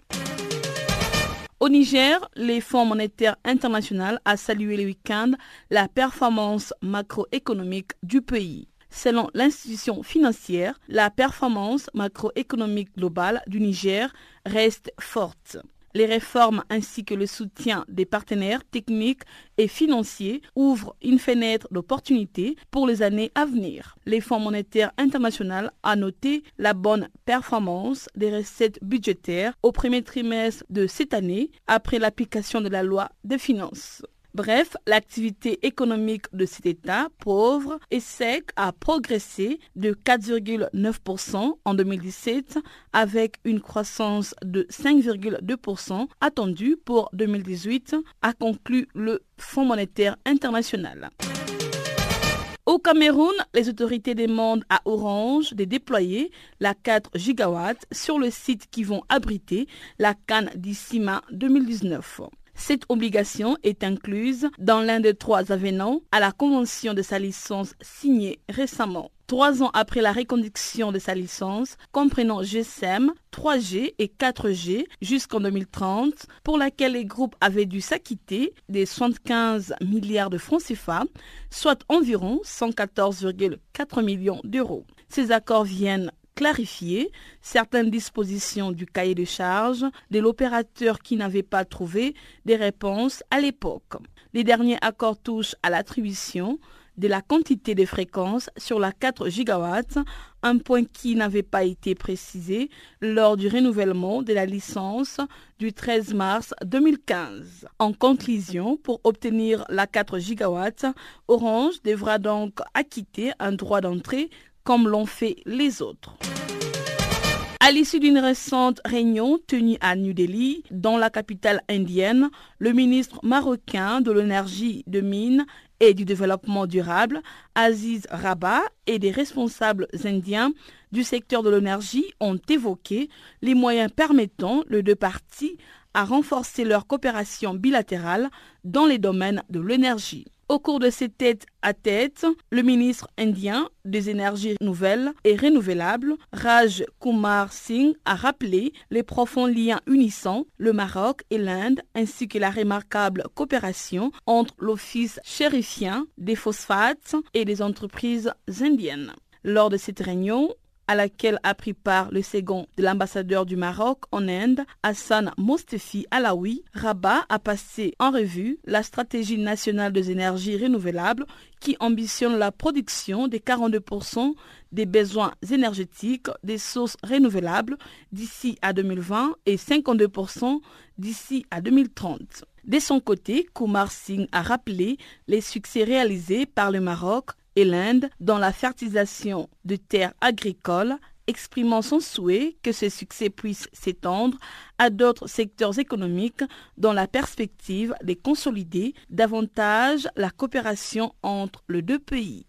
Au Niger, les Fonds monétaires internationaux a salué le week-end la performance macroéconomique du pays. Selon l'institution financière, la performance macroéconomique globale du Niger reste forte. Les réformes ainsi que le soutien des partenaires techniques et financiers ouvrent une fenêtre d'opportunité pour les années à venir. Les Fonds monétaires internationaux a noté la bonne performance des recettes budgétaires au premier trimestre de cette année après l'application de la loi des finances. Bref, l'activité économique de cet État pauvre et sec a progressé de 4,9% en 2017 avec une croissance de 5,2% attendue pour 2018, a conclu le Fonds monétaire international. Au Cameroun, les autorités demandent à Orange de déployer la 4 gigawatts sur le site qui vont abriter la Cannes d'Issima 2019. Cette obligation est incluse dans l'un des trois avenants à la convention de sa licence signée récemment. Trois ans après la reconduction de sa licence, comprenant GSM, 3G et 4G jusqu'en 2030, pour laquelle les groupes avaient dû s'acquitter des 75 milliards de francs CFA, soit environ 114,4 millions d'euros. Ces accords viennent clarifier certaines dispositions du cahier de charges de l'opérateur qui n'avait pas trouvé des réponses à l'époque. Les derniers accords touchent à l'attribution de la quantité de fréquences sur la 4 gigawatts, un point qui n'avait pas été précisé lors du renouvellement de la licence du 13 mars 2015. En conclusion, pour obtenir la 4 gigawatts, Orange devra donc acquitter un droit d'entrée comme l'ont fait les autres. À l'issue d'une récente réunion tenue à New Delhi, dans la capitale indienne, le ministre marocain de l'énergie, de mines et du développement durable, Aziz Rabat, et des responsables indiens du secteur de l'énergie ont évoqué les moyens permettant les deux parties à renforcer leur coopération bilatérale dans les domaines de l'énergie. Au cours de ces têtes à tête, le ministre indien des énergies nouvelles et renouvelables, Raj Kumar Singh, a rappelé les profonds liens unissant le Maroc et l'Inde, ainsi que la remarquable coopération entre l'Office chérifien des phosphates et les entreprises indiennes. Lors de cette réunion, à laquelle a pris part le second de l'ambassadeur du Maroc en Inde, Hassan Mostefi Alaoui, Rabat a passé en revue la stratégie nationale des énergies renouvelables qui ambitionne la production de 42% des besoins énergétiques des sources renouvelables d'ici à 2020 et 52% d'ici à 2030. De son côté, Kumar Singh a rappelé les succès réalisés par le Maroc et l'Inde dans la fertilisation de terres agricoles exprimant son souhait que ce succès puisse s'étendre à d'autres secteurs économiques dans la perspective de consolider davantage la coopération entre les deux pays.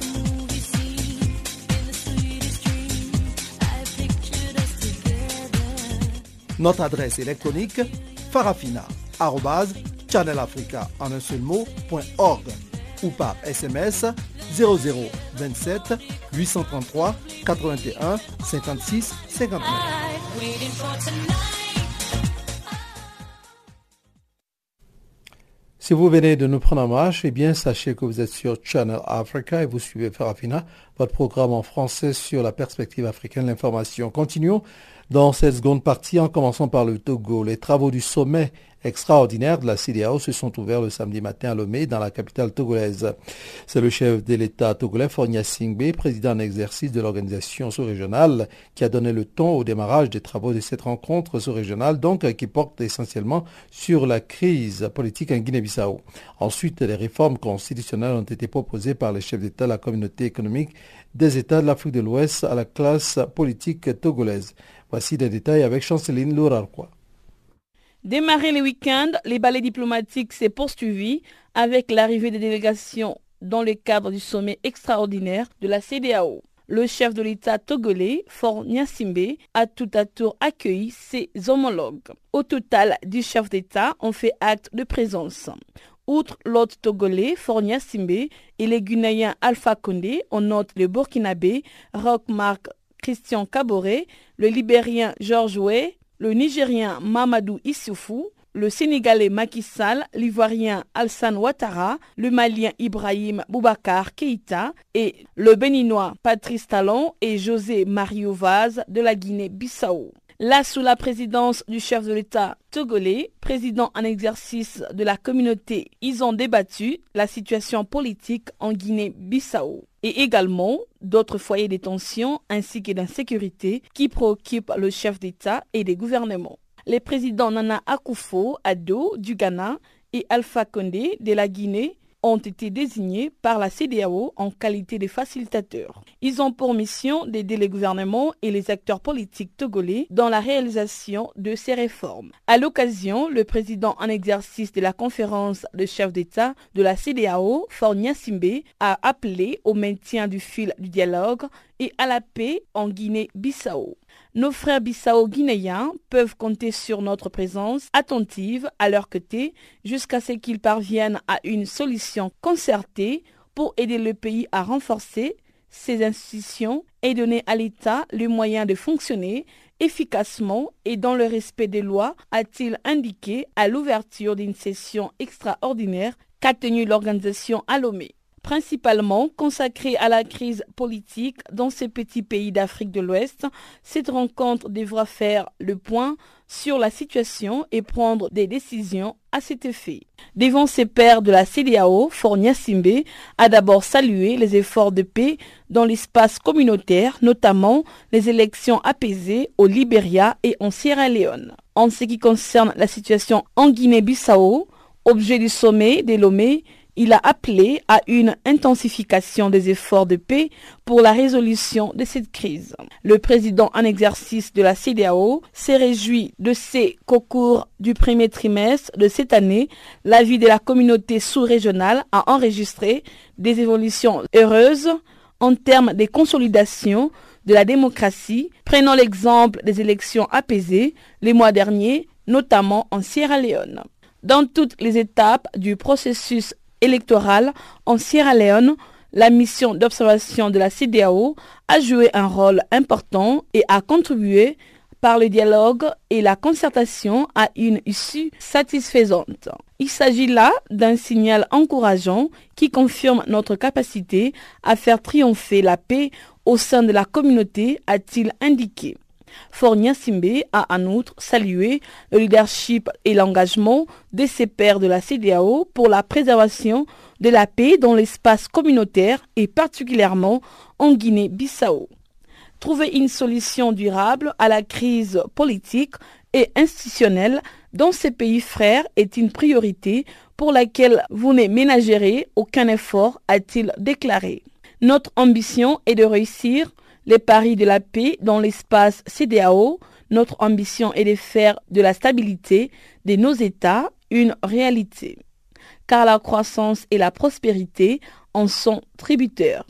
Notre adresse électronique farafina.channelafrica ou par SMS 0027 833 81 56 59. Si vous venez de nous prendre en marche, eh bien, sachez que vous êtes sur Channel Africa et vous suivez Farafina, votre programme en français sur la perspective africaine. L'information. Continuons dans cette seconde partie, en commençant par le Togo, les travaux du sommet extraordinaire de la CDAO se sont ouverts le samedi matin à Lomé, dans la capitale togolaise. C'est le chef de l'État togolais, Fornia Singbe, président en exercice de l'organisation sous-régionale, qui a donné le ton au démarrage des travaux de cette rencontre sous-régionale, donc qui porte essentiellement sur la crise politique en Guinée-Bissau. Ensuite, les réformes constitutionnelles ont été proposées par les chefs d'État de la communauté économique des États de l'Afrique de l'Ouest à la classe politique togolaise. Voici des détails avec Chanceline Lourarquois. Démarré le week-end, les balais diplomatiques s'est poursuivi avec l'arrivée des délégations dans le cadre du sommet extraordinaire de la CDAO. Le chef de l'État togolais, Fort Nyasimbe, a tout à tour accueilli ses homologues. Au total, 10 chefs d'État ont fait acte de présence. Outre l'hôte togolais, Fort Nyasimbe, et les Guinéens Alpha Condé, on note le Burkinabé, Rock Mark Christian Caboret, le Libérien George Way, le Nigérien Mamadou Issoufou, le Sénégalais Macky Sall, l'Ivoirien Alsan Ouattara, le Malien Ibrahim Boubacar Keïta et le Béninois Patrice Talon et José Mario Vaz de la Guinée-Bissau. Là, sous la présidence du chef de l'État togolais, président en exercice de la communauté, ils ont débattu la situation politique en Guinée-Bissau et également d'autres foyers de tension ainsi que d'insécurité qui préoccupent le chef d'État et des gouvernements. Les présidents Nana Akufo Addo du Ghana et Alpha Condé de la Guinée ont été désignés par la CDAO en qualité de facilitateurs. Ils ont pour mission d'aider les gouvernements et les acteurs politiques togolais dans la réalisation de ces réformes. À l'occasion, le président en exercice de la conférence de chefs d'État de la CDAO, Fornia Simbe, a appelé au maintien du fil du dialogue et à la paix en Guinée-Bissau. Nos frères bissau-guinéens peuvent compter sur notre présence attentive à leur côté jusqu'à ce qu'ils parviennent à une solution concertée pour aider le pays à renforcer ses institutions et donner à l'État le moyen de fonctionner efficacement et dans le respect des lois, a-t-il indiqué à l'ouverture d'une session extraordinaire qu'a tenue l'organisation à principalement consacrée à la crise politique dans ces petits pays d'Afrique de l'Ouest, cette rencontre devra faire le point sur la situation et prendre des décisions à cet effet. Devant ses pairs de la CDAO, Fornia Simbe a d'abord salué les efforts de paix dans l'espace communautaire, notamment les élections apaisées au Libéria et en Sierra Leone. En ce qui concerne la situation en Guinée-Bissau, objet du sommet des Lomé, il a appelé à une intensification des efforts de paix pour la résolution de cette crise. Le président en exercice de la CDAO s'est réjoui de ces qu'au cours du premier trimestre de cette année, la vie de la communauté sous-régionale a enregistré des évolutions heureuses en termes de consolidation de la démocratie, prenant l'exemple des élections apaisées les mois derniers, notamment en Sierra Leone. Dans toutes les étapes du processus électorale en Sierra Leone, la mission d'observation de la CDAO a joué un rôle important et a contribué par le dialogue et la concertation à une issue satisfaisante. Il s'agit là d'un signal encourageant qui confirme notre capacité à faire triompher la paix au sein de la communauté, a-t-il indiqué. Fornia Simbe a en outre salué le leadership et l'engagement de ses pairs de la CDAO pour la préservation de la paix dans l'espace communautaire et particulièrement en Guinée-Bissau. Trouver une solution durable à la crise politique et institutionnelle dans ces pays frères est une priorité pour laquelle vous ne ménagerez aucun effort, a-t-il déclaré. Notre ambition est de réussir les paris de la paix dans l'espace CDAO. Notre ambition est de faire de la stabilité de nos États une réalité. Car la croissance et la prospérité en sont tributaires.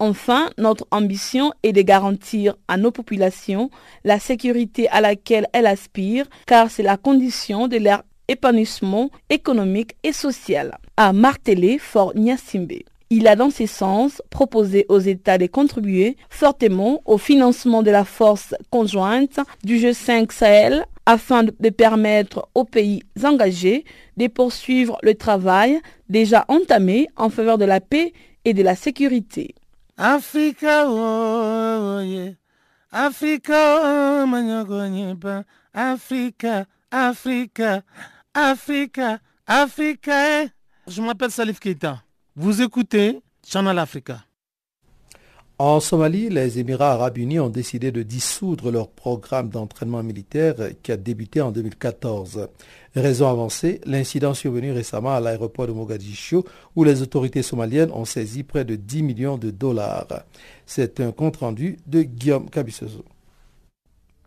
Enfin, notre ambition est de garantir à nos populations la sécurité à laquelle elles aspirent, car c'est la condition de leur épanouissement économique et social, a martelé Fort Nyasimbe. Il a dans ce sens proposé aux États de contribuer fortement au financement de la force conjointe du G5 Sahel afin de permettre aux pays engagés de poursuivre le travail déjà entamé en faveur de la paix et de la sécurité. Africa, oh, yeah. Africa, oh, Africa, Africa, Africa, Africa. Eh. Je m'appelle Salif Keita. Vous écoutez Channel Africa. En Somalie, les Émirats arabes unis ont décidé de dissoudre leur programme d'entraînement militaire qui a débuté en 2014. Raison avancée, l'incident survenu récemment à l'aéroport de Mogadiscio où les autorités somaliennes ont saisi près de 10 millions de dollars. C'est un compte-rendu de Guillaume Cabissoso.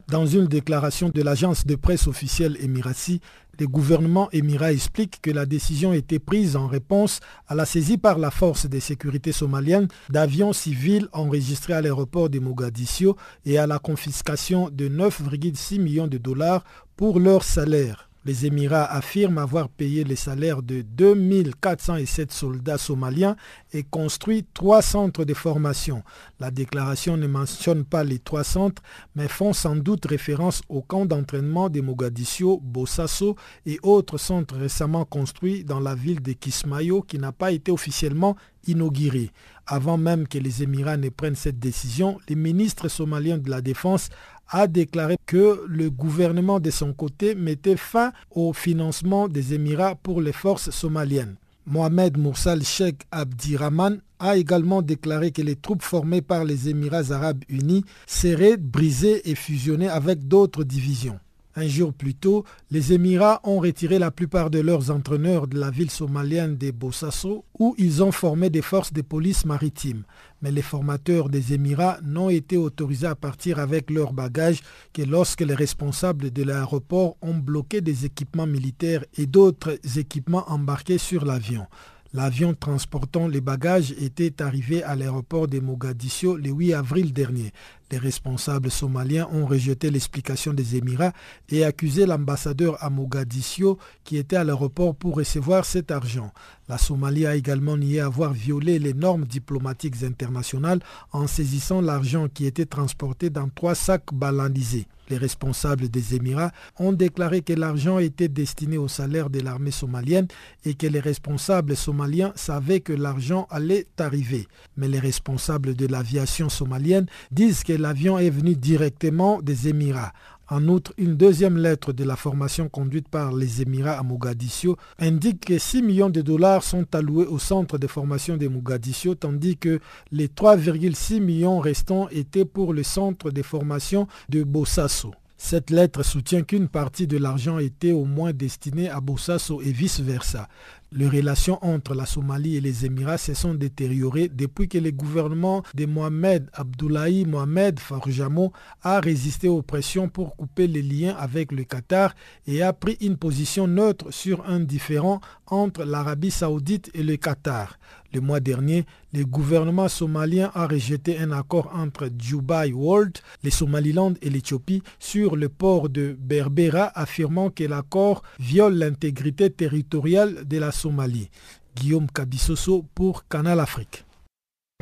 Dans une déclaration de l'agence de presse officielle Emirati, le gouvernement émirat explique que la décision a été prise en réponse à la saisie par la force de sécurité somalienne d'avions civils enregistrés à l'aéroport de Mogadiscio et à la confiscation de 9,6 millions de dollars pour leur salaire. Les Émirats affirment avoir payé les salaires de 2407 soldats somaliens et construit trois centres de formation. La déclaration ne mentionne pas les trois centres, mais font sans doute référence au camp d'entraînement de Mogadiscio, Bossasso et autres centres récemment construits dans la ville de Kismayo qui n'a pas été officiellement inauguré. Avant même que les Émirats ne prennent cette décision, le ministre somalien de la Défense a déclaré que le gouvernement de son côté mettait fin au financement des Émirats pour les forces somaliennes. Mohamed Moussal Sheikh Abdirahman a également déclaré que les troupes formées par les Émirats arabes unis seraient brisées et fusionnées avec d'autres divisions. Un jour plus tôt, les Émirats ont retiré la plupart de leurs entraîneurs de la ville somalienne de Bossasso où ils ont formé des forces de police maritime. Mais les formateurs des Émirats n'ont été autorisés à partir avec leurs bagages que lorsque les responsables de l'aéroport ont bloqué des équipements militaires et d'autres équipements embarqués sur l'avion. L'avion transportant les bagages était arrivé à l'aéroport de Mogadiscio le 8 avril dernier. Les responsables somaliens ont rejeté l'explication des Émirats et accusé l'ambassadeur à Mogadiscio qui était à l'aéroport pour recevoir cet argent. La Somalie a également nié avoir violé les normes diplomatiques internationales en saisissant l'argent qui était transporté dans trois sacs balanisés. Les responsables des Émirats ont déclaré que l'argent était destiné au salaire de l'armée somalienne et que les responsables somaliens savaient que l'argent allait arriver. Mais les responsables de l'aviation somalienne disent que l'avion est venu directement des Émirats. En outre, une deuxième lettre de la formation conduite par les Émirats à Mogadiscio indique que 6 millions de dollars sont alloués au centre de formation de Mogadiscio, tandis que les 3,6 millions restants étaient pour le centre de formation de Bossasso. Cette lettre soutient qu'une partie de l'argent était au moins destinée à Bossasso et vice-versa. Les relations entre la Somalie et les Émirats se sont détériorées depuis que le gouvernement de Mohamed Abdullahi Mohamed Farjamo a résisté aux pressions pour couper les liens avec le Qatar et a pris une position neutre sur un différend entre l'Arabie saoudite et le Qatar. Le mois dernier, le gouvernement somalien a rejeté un accord entre Dubai World, les Somaliland et l'Éthiopie sur le port de Berbera, affirmant que l'accord viole l'intégrité territoriale de la Somalie. Guillaume Cabissoso pour Canal Afrique.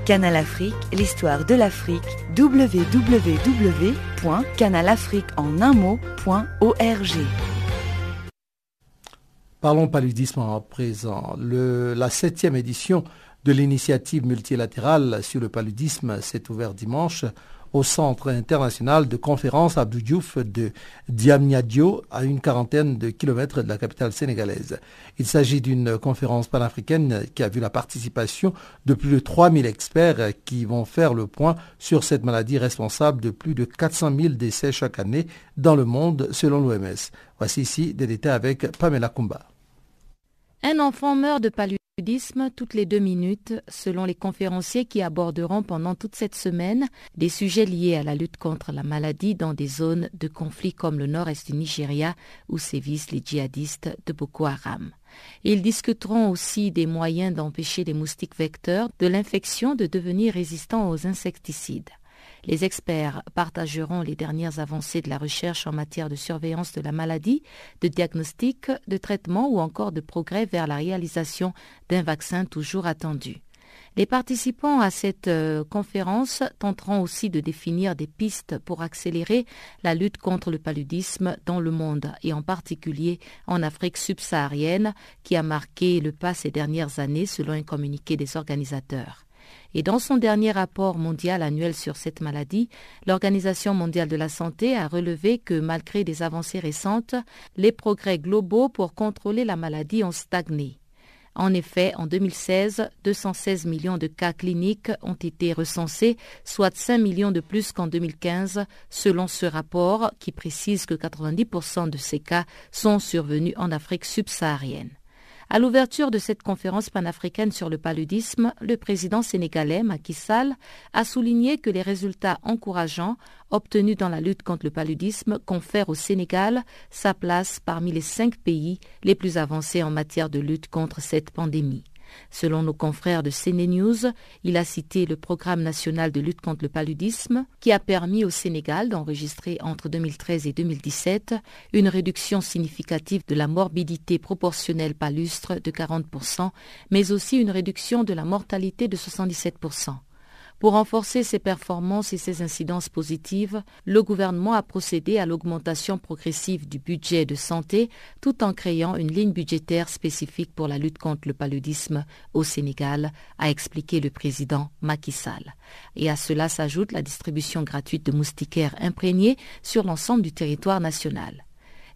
Canal Afrique, l'histoire de l'Afrique, www.canalafrique.org. Parlons paludisme en présent. la septième édition de l'initiative multilatérale sur le paludisme s'est ouverte dimanche au Centre international de conférences Abdou Diouf de Diamniadio, à une quarantaine de kilomètres de la capitale sénégalaise. Il s'agit d'une conférence panafricaine qui a vu la participation de plus de 3000 experts qui vont faire le point sur cette maladie responsable de plus de 400 000 décès chaque année dans le monde selon l'OMS. Voici ici des détails avec Pamela Kumba. Un enfant meurt de toutes les deux minutes, selon les conférenciers qui aborderont pendant toute cette semaine des sujets liés à la lutte contre la maladie dans des zones de conflit comme le nord-est du Nigeria où sévissent les djihadistes de Boko Haram. Ils discuteront aussi des moyens d'empêcher les moustiques vecteurs de l'infection de devenir résistants aux insecticides. Les experts partageront les dernières avancées de la recherche en matière de surveillance de la maladie, de diagnostic, de traitement ou encore de progrès vers la réalisation d'un vaccin toujours attendu. Les participants à cette euh, conférence tenteront aussi de définir des pistes pour accélérer la lutte contre le paludisme dans le monde et en particulier en Afrique subsaharienne qui a marqué le pas ces dernières années selon un communiqué des organisateurs. Et dans son dernier rapport mondial annuel sur cette maladie, l'Organisation mondiale de la santé a relevé que malgré des avancées récentes, les progrès globaux pour contrôler la maladie ont stagné. En effet, en 2016, 216 millions de cas cliniques ont été recensés, soit 5 millions de plus qu'en 2015, selon ce rapport qui précise que 90% de ces cas sont survenus en Afrique subsaharienne. À l'ouverture de cette conférence panafricaine sur le paludisme, le président sénégalais Macky Sall a souligné que les résultats encourageants obtenus dans la lutte contre le paludisme confèrent au Sénégal sa place parmi les cinq pays les plus avancés en matière de lutte contre cette pandémie. Selon nos confrères de CNews, il a cité le programme national de lutte contre le paludisme qui a permis au Sénégal d'enregistrer entre 2013 et 2017 une réduction significative de la morbidité proportionnelle palustre de 40%, mais aussi une réduction de la mortalité de 77%. Pour renforcer ses performances et ses incidences positives, le gouvernement a procédé à l'augmentation progressive du budget de santé tout en créant une ligne budgétaire spécifique pour la lutte contre le paludisme au Sénégal, a expliqué le président Macky Sall. Et à cela s'ajoute la distribution gratuite de moustiquaires imprégnés sur l'ensemble du territoire national.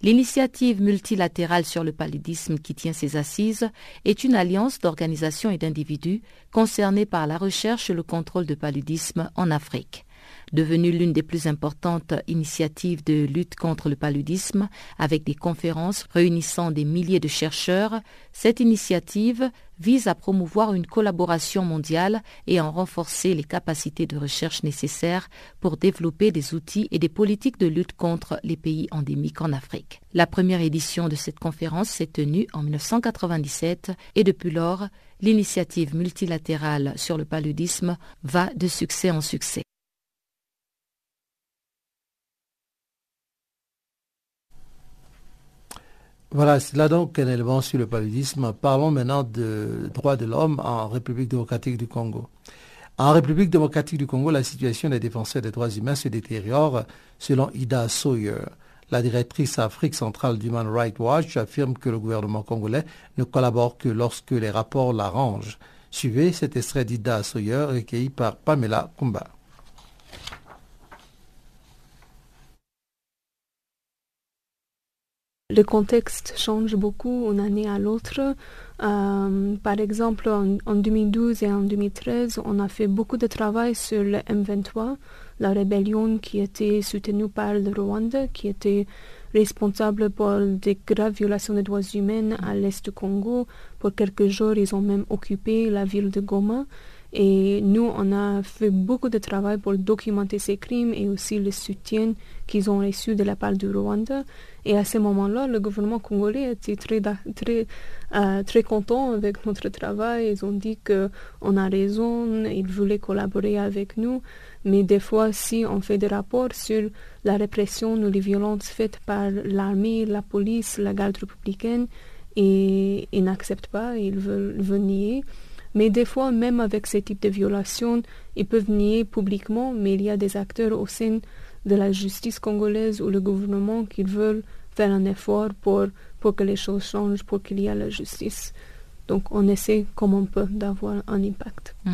L'initiative multilatérale sur le paludisme qui tient ses assises est une alliance d'organisations et d'individus concernés par la recherche et le contrôle de paludisme en Afrique. Devenue l'une des plus importantes initiatives de lutte contre le paludisme, avec des conférences réunissant des milliers de chercheurs, cette initiative vise à promouvoir une collaboration mondiale et à renforcer les capacités de recherche nécessaires pour développer des outils et des politiques de lutte contre les pays endémiques en Afrique. La première édition de cette conférence s'est tenue en 1997 et depuis lors, l'initiative multilatérale sur le paludisme va de succès en succès. Voilà, c'est là donc un élément sur le paludisme. Parlons maintenant de droits de l'homme en République démocratique du Congo. En République démocratique du Congo, la situation des défenseurs des droits humains se détériore selon Ida Sawyer. La directrice Afrique centrale d'Human Rights Watch affirme que le gouvernement congolais ne collabore que lorsque les rapports l'arrangent. Suivez cet extrait d'Ida Sawyer recueilli par Pamela Kumba. Le contexte change beaucoup d'une année à l'autre. Euh, par exemple, en, 2012 et en 2013, on a fait beaucoup de travail sur le M23, la rébellion qui était soutenue par le Rwanda, qui était responsable pour des graves violations des droits humains à l'est du Congo. Pour quelques jours, ils ont même occupé la ville de Goma. Et nous, on a fait beaucoup de travail pour documenter ces crimes et aussi le soutien qu'ils ont reçu de la part du Rwanda. Et à ce moment-là, le gouvernement congolais était très, très, euh, très content avec notre travail. Ils ont dit qu'on a raison, ils voulaient collaborer avec nous. Mais des fois, si on fait des rapports sur la répression ou les violences faites par l'armée, la police, la garde républicaine, et ils n'acceptent pas, ils veulent, veulent nier. Mais des fois, même avec ce type de violation, ils peuvent nier publiquement, mais il y a des acteurs au sein de la justice congolaise ou le gouvernement qui veulent faire un effort pour, pour que les choses changent, pour qu'il y ait la justice. Donc on essaie comme on peut d'avoir un impact. Mhm.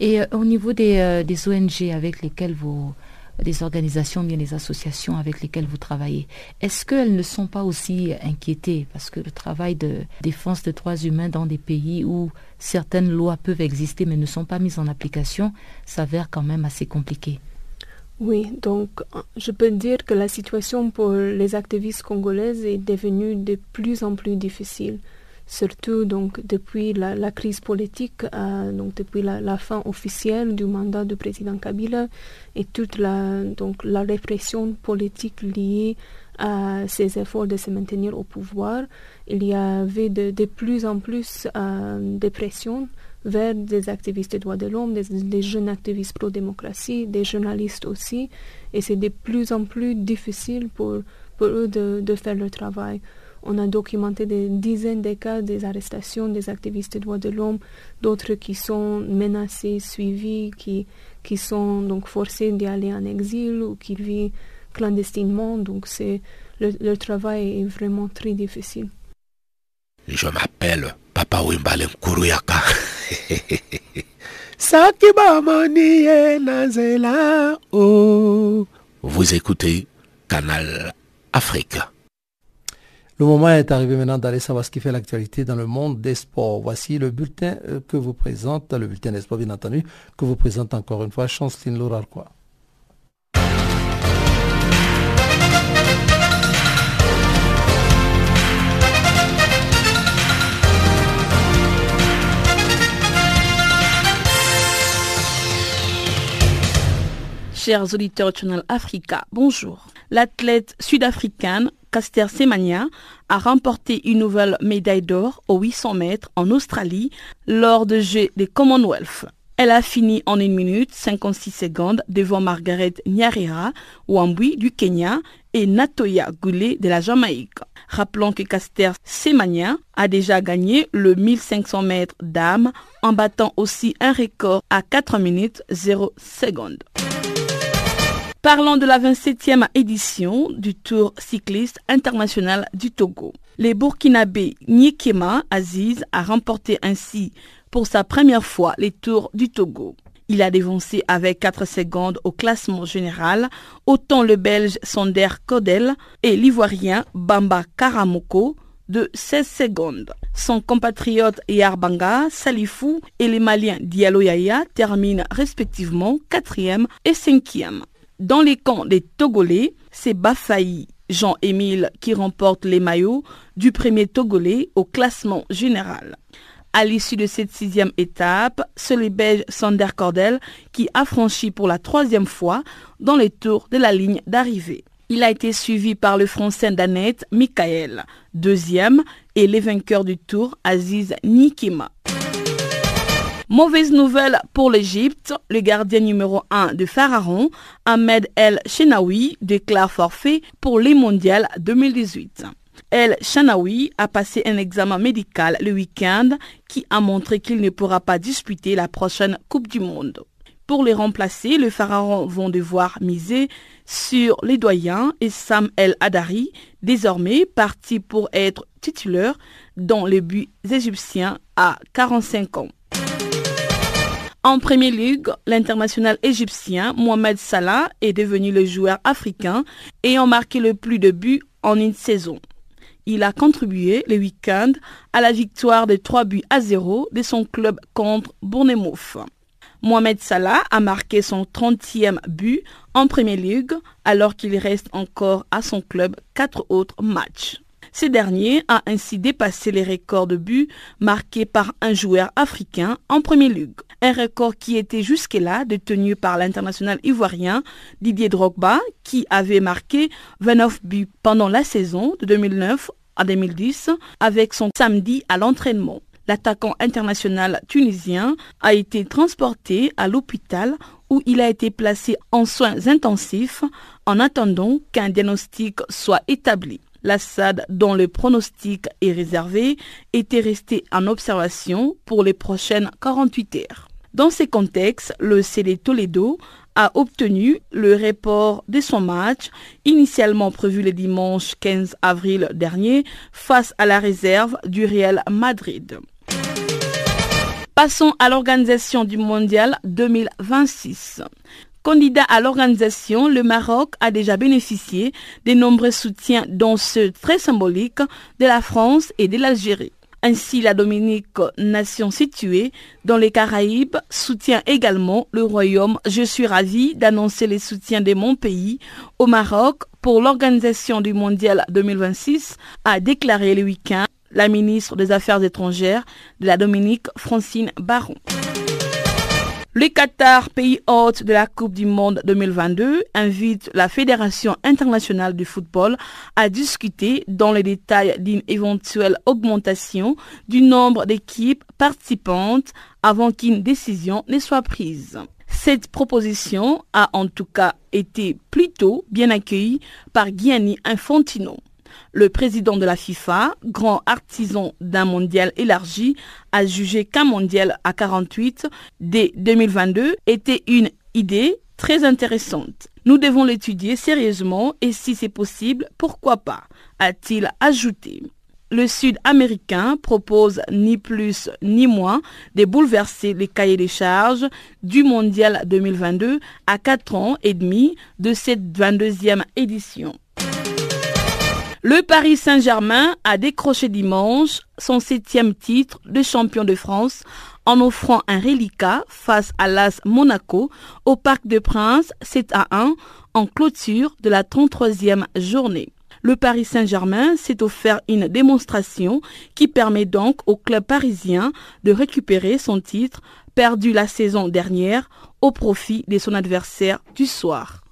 Et euh, au niveau des, euh, des, ONG avec lesquelles vous, des organisations, bien des associations avec lesquelles vous travaillez, est-ce qu'elles ne sont pas aussi inquiétées? Parce que le travail de défense des droits humains dans des pays où certaines lois peuvent exister mais ne sont pas mises en application s'avère quand même assez compliqué. Oui, donc je peux dire que la situation pour les activistes congolaises est devenue de plus en plus difficile surtout donc depuis la, crise politique, euh, donc depuis la, fin officielle du mandat du président Kabila et toute la, donc, la répression politique liée à ses efforts de se maintenir au pouvoir, il y avait de, plus en plus euh, de pression vers des activistes des droits de l'homme, des, jeunes activistes pro-démocratie, des journalistes aussi, et c'est de plus en plus difficile pour, eux de faire leur travail. On a documenté des dizaines de cas des arrestations des activistes des droits de l'homme, d'autres qui sont menacés, suivis, qui, qui sont donc forcés d'y aller en exil ou qui vivent clandestinement. Donc c'est le, travail est vraiment très difficile. Je m'appelle Papa Wimbalen Kuruyaka. Oh. Vous écoutez Canal Afrique. Le moment est arrivé maintenant d'aller savoir ce qui fait l'actualité dans le monde des sports. Voici le bulletin euh, que vous présente, le bulletin des sports bien entendu, que vous présente encore une fois Chanceline Lourarquois. Chers auditeurs du Channel Africa, bonjour. L'athlète sud-africaine Caster Semania a remporté une nouvelle médaille d'or aux 800 mètres en Australie lors des Jeux des Commonwealth. Elle a fini en 1 minute 56 secondes devant Margaret Nyarira Wambui du Kenya et Natoya Goulet de la Jamaïque. Rappelons que Caster Semania a déjà gagné le 1500 mètres dames en battant aussi un record à 4 minutes 0 secondes. Parlons de la 27e édition du Tour cycliste international du Togo. Les Burkinabés Nyekema Aziz a remporté ainsi pour sa première fois les Tours du Togo. Il a dévancé avec 4 secondes au classement général autant le Belge Sander Kodel et l'Ivoirien Bamba Karamoko de 16 secondes. Son compatriote Yarbanga Salifou et les Maliens Diallo Yaya terminent respectivement 4e et 5e. Dans les camps des Togolais, c'est Bafaï Jean-Émile qui remporte les maillots du premier Togolais au classement général. À l'issue de cette sixième étape, c'est le Belge Sander Cordel qui a franchi pour la troisième fois dans les tours de la ligne d'arrivée. Il a été suivi par le Français Danette Michael, deuxième, et les vainqueurs du tour Aziz Nikima. Mauvaise nouvelle pour l'Égypte, le gardien numéro 1 de Pharaon, Ahmed El Shenawi, déclare forfait pour les mondiales 2018. El Shenawi a passé un examen médical le week-end qui a montré qu'il ne pourra pas disputer la prochaine Coupe du Monde. Pour les remplacer, les Pharaons vont devoir miser sur les doyens et Sam El Adari, désormais parti pour être titulaire dans les buts égyptiens à 45 ans. En Premier Ligue, l'international égyptien Mohamed Salah est devenu le joueur africain ayant marqué le plus de buts en une saison. Il a contribué le week-end à la victoire de 3 buts à 0 de son club contre Bournemouth. Mohamed Salah a marqué son 30e but en Premier League alors qu'il reste encore à son club quatre autres matchs. Ce dernier a ainsi dépassé les records de buts marqués par un joueur africain en Premier Ligue. Un record qui était jusque-là détenu par l'international ivoirien Didier Drogba qui avait marqué 29 buts pendant la saison de 2009 à 2010 avec son samedi à l'entraînement. L'attaquant international tunisien a été transporté à l'hôpital où il a été placé en soins intensifs en attendant qu'un diagnostic soit établi. L'assad, dont le pronostic est réservé, était resté en observation pour les prochaines 48 heures. Dans ces contextes, le CD Toledo a obtenu le report de son match, initialement prévu le dimanche 15 avril dernier, face à la réserve du Real Madrid. Passons à l'organisation du Mondial 2026. Candidat à l'organisation, le Maroc a déjà bénéficié de nombreux soutiens, dont ceux très symboliques de la France et de l'Algérie. Ainsi, la Dominique, nation située dans les Caraïbes, soutient également le Royaume. Je suis ravi d'annoncer les soutiens de mon pays au Maroc pour l'organisation du Mondial 2026, a déclaré le week-end la ministre des Affaires étrangères de la Dominique, Francine Baron. Le Qatar, pays hôte de la Coupe du Monde 2022, invite la Fédération internationale du football à discuter dans les détails d'une éventuelle augmentation du nombre d'équipes participantes avant qu'une décision ne soit prise. Cette proposition a en tout cas été plutôt bien accueillie par Gianni Infantino. Le président de la FIFA, grand artisan d'un mondial élargi, a jugé qu'un mondial à 48 dès 2022 était une idée très intéressante. Nous devons l'étudier sérieusement et si c'est possible, pourquoi pas, a-t-il ajouté. Le Sud-Américain propose ni plus ni moins de bouleverser les cahiers des charges du Mondial 2022 à 4 ans et demi de cette 22e édition. Le Paris Saint-Germain a décroché dimanche son septième titre de champion de France en offrant un reliquat face à l'AS Monaco au Parc de Princes 7 à 1 en clôture de la 33e journée. Le Paris Saint-Germain s'est offert une démonstration qui permet donc au club parisien de récupérer son titre perdu la saison dernière au profit de son adversaire du soir.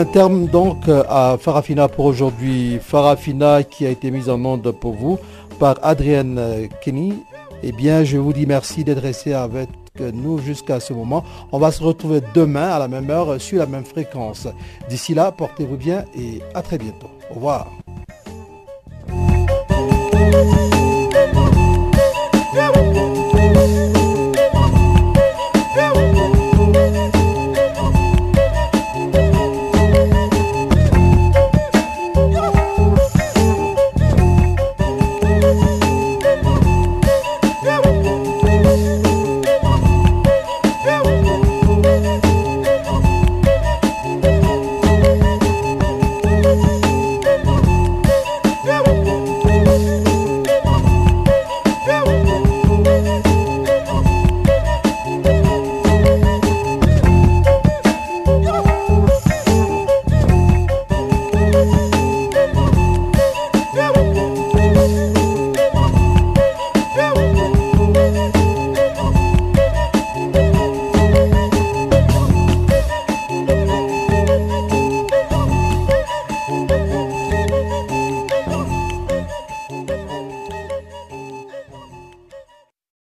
Un terme donc à Farafina pour aujourd'hui. Farafina qui a été mise en onde pour vous par Adrienne Kenny. Eh bien, je vous dis merci d'être resté avec nous jusqu'à ce moment. On va se retrouver demain à la même heure sur la même fréquence. D'ici là, portez-vous bien et à très bientôt. Au revoir.